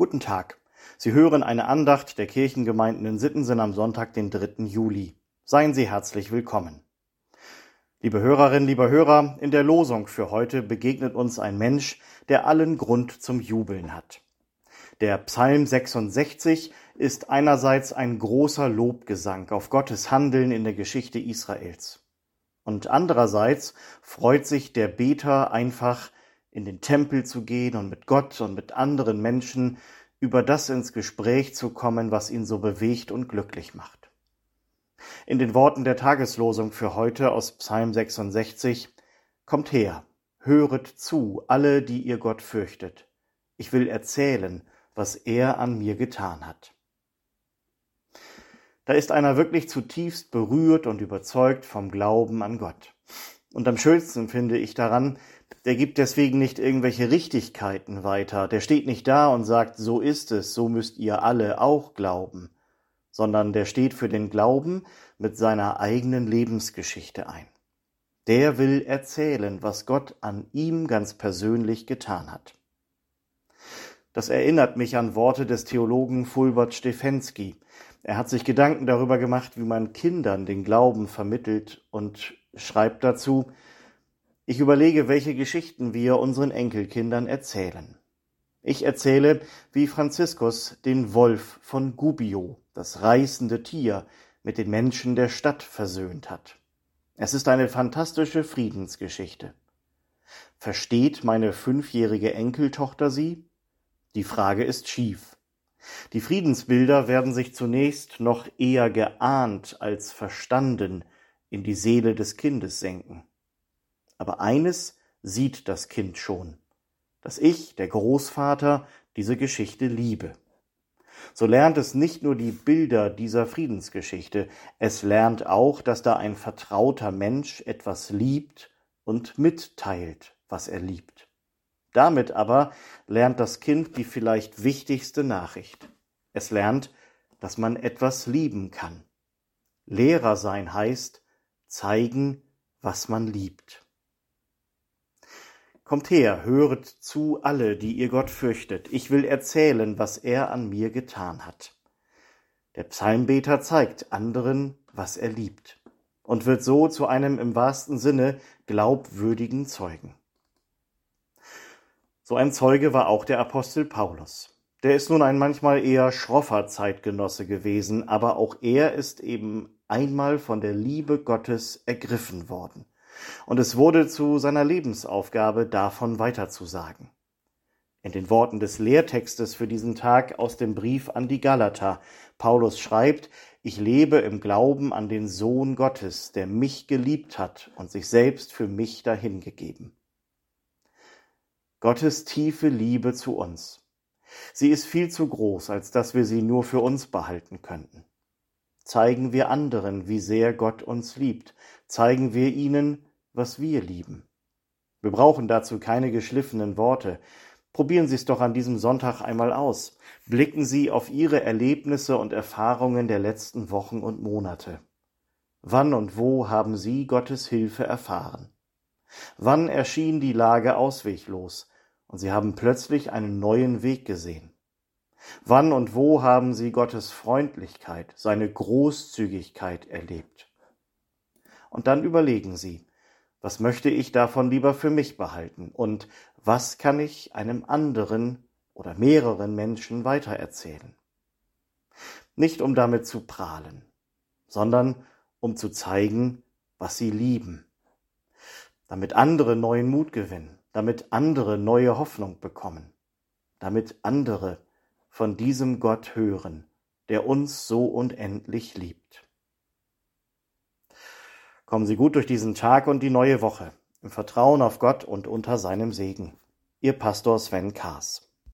Guten Tag. Sie hören eine Andacht der Kirchengemeinden in Sittensen am Sonntag, den 3. Juli. Seien Sie herzlich willkommen. Liebe Hörerinnen, liebe Hörer, in der Losung für heute begegnet uns ein Mensch, der allen Grund zum Jubeln hat. Der Psalm 66 ist einerseits ein großer Lobgesang auf Gottes Handeln in der Geschichte Israels. Und andererseits freut sich der Beter einfach, in den Tempel zu gehen und mit Gott und mit anderen Menschen über das ins Gespräch zu kommen, was ihn so bewegt und glücklich macht. In den Worten der Tageslosung für heute aus Psalm 66 Kommt her, höret zu, alle, die ihr Gott fürchtet. Ich will erzählen, was er an mir getan hat. Da ist einer wirklich zutiefst berührt und überzeugt vom Glauben an Gott. Und am schönsten finde ich daran, der gibt deswegen nicht irgendwelche Richtigkeiten weiter, der steht nicht da und sagt, so ist es, so müsst ihr alle auch glauben, sondern der steht für den Glauben mit seiner eigenen Lebensgeschichte ein. Der will erzählen, was Gott an ihm ganz persönlich getan hat. Das erinnert mich an Worte des Theologen Fulbert Stefensky. Er hat sich Gedanken darüber gemacht, wie man Kindern den Glauben vermittelt und schreibt dazu, ich überlege, welche Geschichten wir unseren Enkelkindern erzählen. Ich erzähle, wie Franziskus den Wolf von Gubbio, das reißende Tier, mit den Menschen der Stadt versöhnt hat. Es ist eine fantastische Friedensgeschichte. Versteht meine fünfjährige Enkeltochter sie? Die Frage ist schief. Die Friedensbilder werden sich zunächst noch eher geahnt als verstanden in die Seele des Kindes senken. Aber eines sieht das Kind schon, dass ich, der Großvater, diese Geschichte liebe. So lernt es nicht nur die Bilder dieser Friedensgeschichte, es lernt auch, dass da ein vertrauter Mensch etwas liebt und mitteilt, was er liebt. Damit aber lernt das Kind die vielleicht wichtigste Nachricht. Es lernt, dass man etwas lieben kann. Lehrer sein heißt zeigen, was man liebt. Kommt her, höret zu alle, die ihr Gott fürchtet. Ich will erzählen, was er an mir getan hat. Der Psalmbeter zeigt anderen, was er liebt und wird so zu einem im wahrsten Sinne glaubwürdigen Zeugen. So ein Zeuge war auch der Apostel Paulus. Der ist nun ein manchmal eher schroffer Zeitgenosse gewesen, aber auch er ist eben einmal von der Liebe Gottes ergriffen worden und es wurde zu seiner Lebensaufgabe, davon weiterzusagen. In den Worten des Lehrtextes für diesen Tag aus dem Brief an die Galater, Paulus schreibt, ich lebe im Glauben an den Sohn Gottes, der mich geliebt hat und sich selbst für mich dahingegeben. Gottes tiefe Liebe zu uns. Sie ist viel zu groß, als dass wir sie nur für uns behalten könnten. Zeigen wir anderen, wie sehr Gott uns liebt, zeigen wir ihnen, was wir lieben. Wir brauchen dazu keine geschliffenen Worte. Probieren Sie es doch an diesem Sonntag einmal aus. Blicken Sie auf Ihre Erlebnisse und Erfahrungen der letzten Wochen und Monate. Wann und wo haben Sie Gottes Hilfe erfahren? Wann erschien die Lage ausweglos und Sie haben plötzlich einen neuen Weg gesehen? Wann und wo haben Sie Gottes Freundlichkeit, seine Großzügigkeit erlebt? Und dann überlegen Sie, was möchte ich davon lieber für mich behalten? Und was kann ich einem anderen oder mehreren Menschen weitererzählen? Nicht um damit zu prahlen, sondern um zu zeigen, was sie lieben. Damit andere neuen Mut gewinnen, damit andere neue Hoffnung bekommen, damit andere von diesem Gott hören, der uns so unendlich liebt. Kommen Sie gut durch diesen Tag und die neue Woche, im Vertrauen auf Gott und unter seinem Segen. Ihr Pastor Sven Kaas.